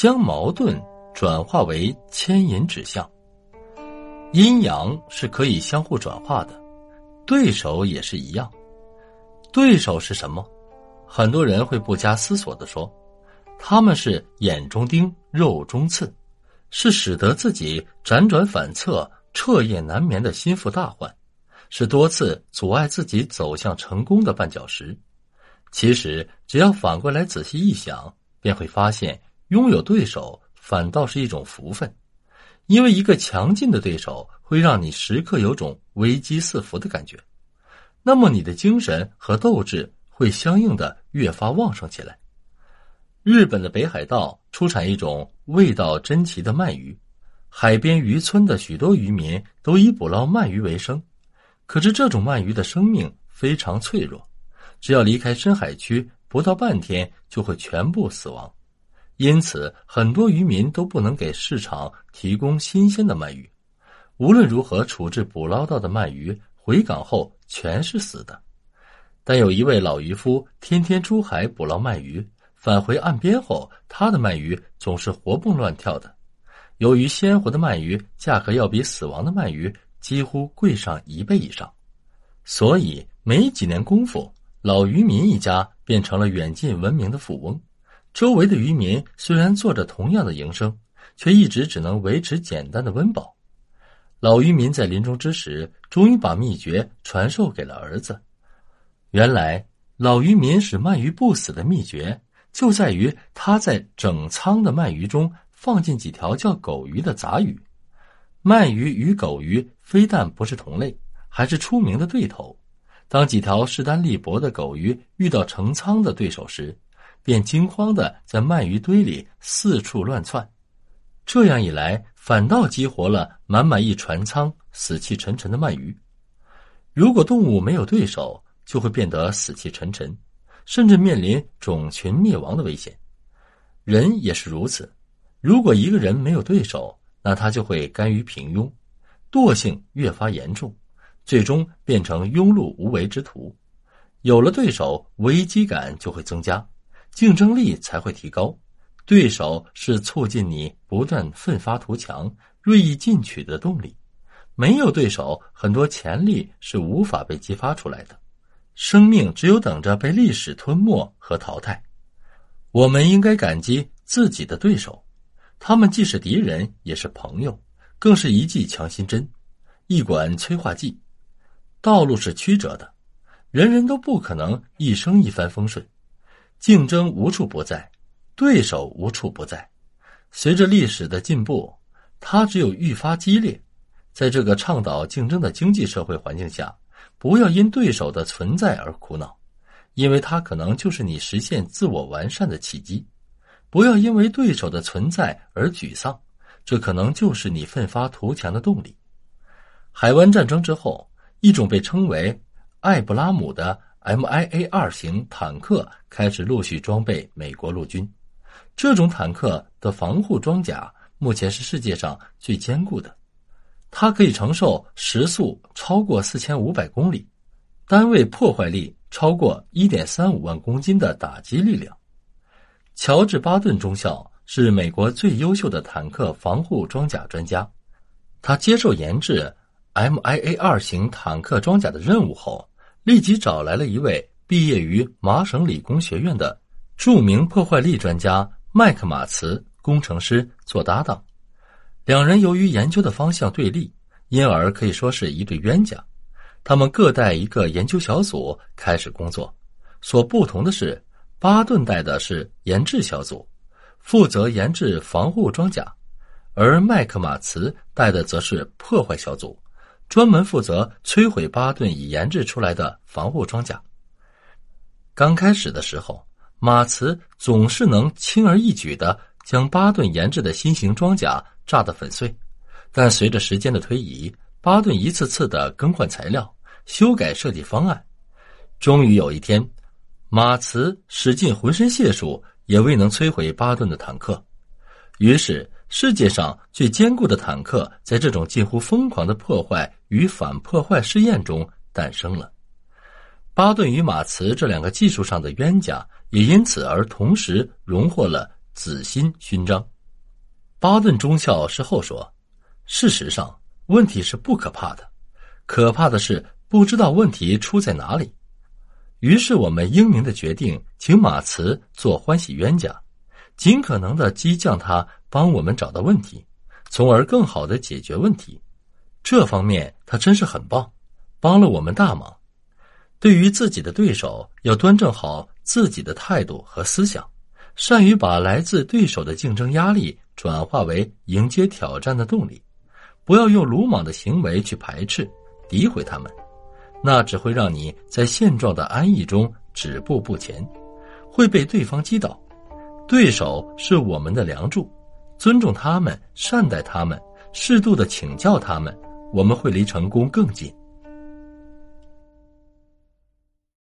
将矛盾转化为牵引指向。阴阳是可以相互转化的，对手也是一样。对手是什么？很多人会不加思索的说，他们是眼中钉、肉中刺，是使得自己辗转反侧、彻夜难眠的心腹大患，是多次阻碍自己走向成功的绊脚石。其实，只要反过来仔细一想，便会发现，拥有对手反倒是一种福分。因为一个强劲的对手会让你时刻有种危机四伏的感觉，那么你的精神和斗志会相应的越发旺盛起来。日本的北海道出产一种味道珍奇的鳗鱼，海边渔村的许多渔民都以捕捞鳗鱼为生。可是这种鳗鱼的生命非常脆弱，只要离开深海区不到半天就会全部死亡。因此，很多渔民都不能给市场提供新鲜的鳗鱼。无论如何处置捕捞到的鳗鱼，回港后全是死的。但有一位老渔夫，天天出海捕捞鳗鱼，返回岸边后，他的鳗鱼总是活蹦乱跳的。由于鲜活的鳗鱼价格要比死亡的鳗鱼几乎贵上一倍以上，所以没几年功夫，老渔民一家变成了远近闻名的富翁。周围的渔民虽然做着同样的营生，却一直只能维持简单的温饱。老渔民在临终之时，终于把秘诀传授给了儿子。原来，老渔民使鳗鱼不死的秘诀，就在于他在整仓的鳗鱼中放进几条叫狗鱼的杂鱼。鳗鱼与狗鱼非但不是同类，还是出名的对头。当几条势单力薄的狗鱼遇到成仓的对手时，便惊慌的在鳗鱼堆里四处乱窜，这样一来，反倒激活了满满一船舱死气沉沉的鳗鱼。如果动物没有对手，就会变得死气沉沉，甚至面临种群灭亡的危险。人也是如此，如果一个人没有对手，那他就会甘于平庸，惰性越发严重，最终变成庸碌无为之徒。有了对手，危机感就会增加。竞争力才会提高，对手是促进你不断奋发图强、锐意进取的动力。没有对手，很多潜力是无法被激发出来的，生命只有等着被历史吞没和淘汰。我们应该感激自己的对手，他们既是敌人，也是朋友，更是一剂强心针，一管催化剂。道路是曲折的，人人都不可能一生一帆风顺。竞争无处不在，对手无处不在。随着历史的进步，它只有愈发激烈。在这个倡导竞争的经济社会环境下，不要因对手的存在而苦恼，因为它可能就是你实现自我完善的契机；不要因为对手的存在而沮丧，这可能就是你奋发图强的动力。海湾战争之后，一种被称为艾布拉姆的。MIA 二型坦克开始陆续装备美国陆军。这种坦克的防护装甲目前是世界上最坚固的，它可以承受时速超过四千五百公里、单位破坏力超过一点三五万公斤的打击力量。乔治·巴顿中校是美国最优秀的坦克防护装甲专家，他接受研制 MIA 二型坦克装甲的任务后。立即找来了一位毕业于麻省理工学院的著名破坏力专家麦克马茨工程师做搭档。两人由于研究的方向对立，因而可以说是一对冤家。他们各带一个研究小组开始工作。所不同的是，巴顿带的是研制小组，负责研制防护装甲；而麦克马茨带的则是破坏小组。专门负责摧毁巴顿已研制出来的防护装甲。刚开始的时候，马茨总是能轻而易举的将巴顿研制的新型装甲炸得粉碎，但随着时间的推移，巴顿一次次的更换材料、修改设计方案，终于有一天，马茨使尽浑身解数也未能摧毁巴顿的坦克，于是。世界上最坚固的坦克，在这种近乎疯狂的破坏与反破坏试验中诞生了。巴顿与马茨这两个技术上的冤家，也因此而同时荣获了紫心勋章。巴顿中校事后说：“事实上，问题是不可怕的，可怕的是不知道问题出在哪里。”于是我们英明的决定，请马茨做欢喜冤家，尽可能的激将他帮我们找到问题，从而更好的解决问题。这方面他真是很棒，帮了我们大忙。对于自己的对手，要端正好自己的态度和思想，善于把来自对手的竞争压力转化为迎接挑战的动力，不要用鲁莽的行为去排斥、诋毁他们。那只会让你在现状的安逸中止步不前，会被对方击倒。对手是我们的梁柱，尊重他们，善待他们，适度的请教他们，我们会离成功更近。